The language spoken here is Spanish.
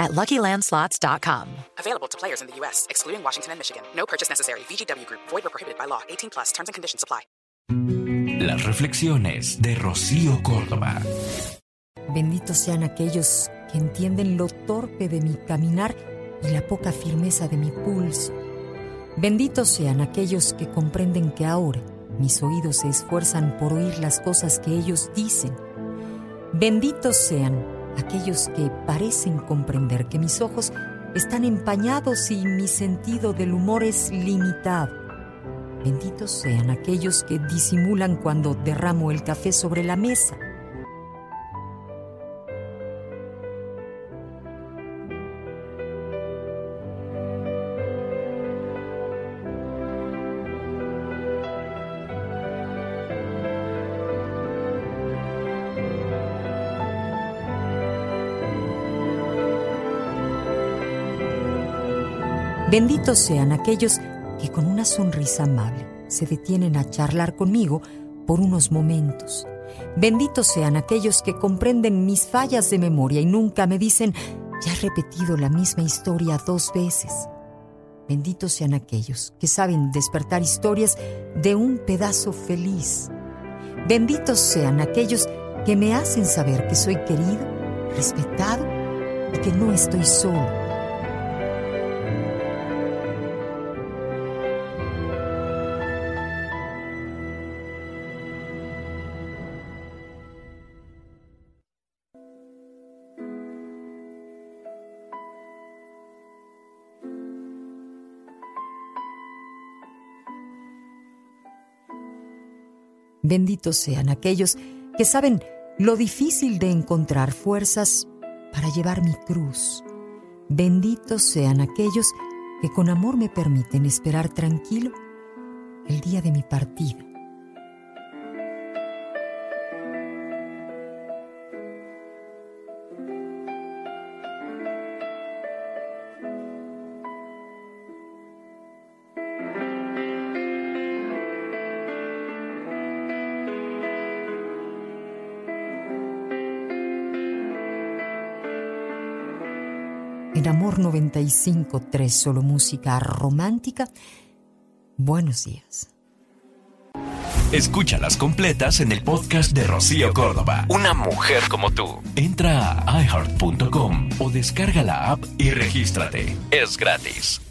at LuckyLandSlots.com. Available to players in the U.S., excluding Washington and Michigan. No purchase necessary. VGW Group. Void or prohibited by law. 18 plus. Terms and conditions apply. Las reflexiones de Rocío Córdoba. Benditos sean aquellos que entienden lo torpe de mi caminar y la poca firmeza de mi pulso. Benditos sean aquellos que comprenden que ahora mis oídos se esfuerzan por oír las cosas que ellos dicen. Benditos sean aquellos que parecen comprender que mis ojos están empañados y mi sentido del humor es limitado. Benditos sean aquellos que disimulan cuando derramo el café sobre la mesa. Benditos sean aquellos que con una sonrisa amable se detienen a charlar conmigo por unos momentos. Benditos sean aquellos que comprenden mis fallas de memoria y nunca me dicen, ya he repetido la misma historia dos veces. Benditos sean aquellos que saben despertar historias de un pedazo feliz. Benditos sean aquellos que me hacen saber que soy querido, respetado y que no estoy solo. Benditos sean aquellos que saben lo difícil de encontrar fuerzas para llevar mi cruz. Benditos sean aquellos que con amor me permiten esperar tranquilo el día de mi partida. En Amor 95.3, solo música romántica. Buenos días. Escúchalas completas en el podcast de Rocío Córdoba. Una mujer como tú. Entra a iHeart.com o descarga la app y regístrate. Es gratis.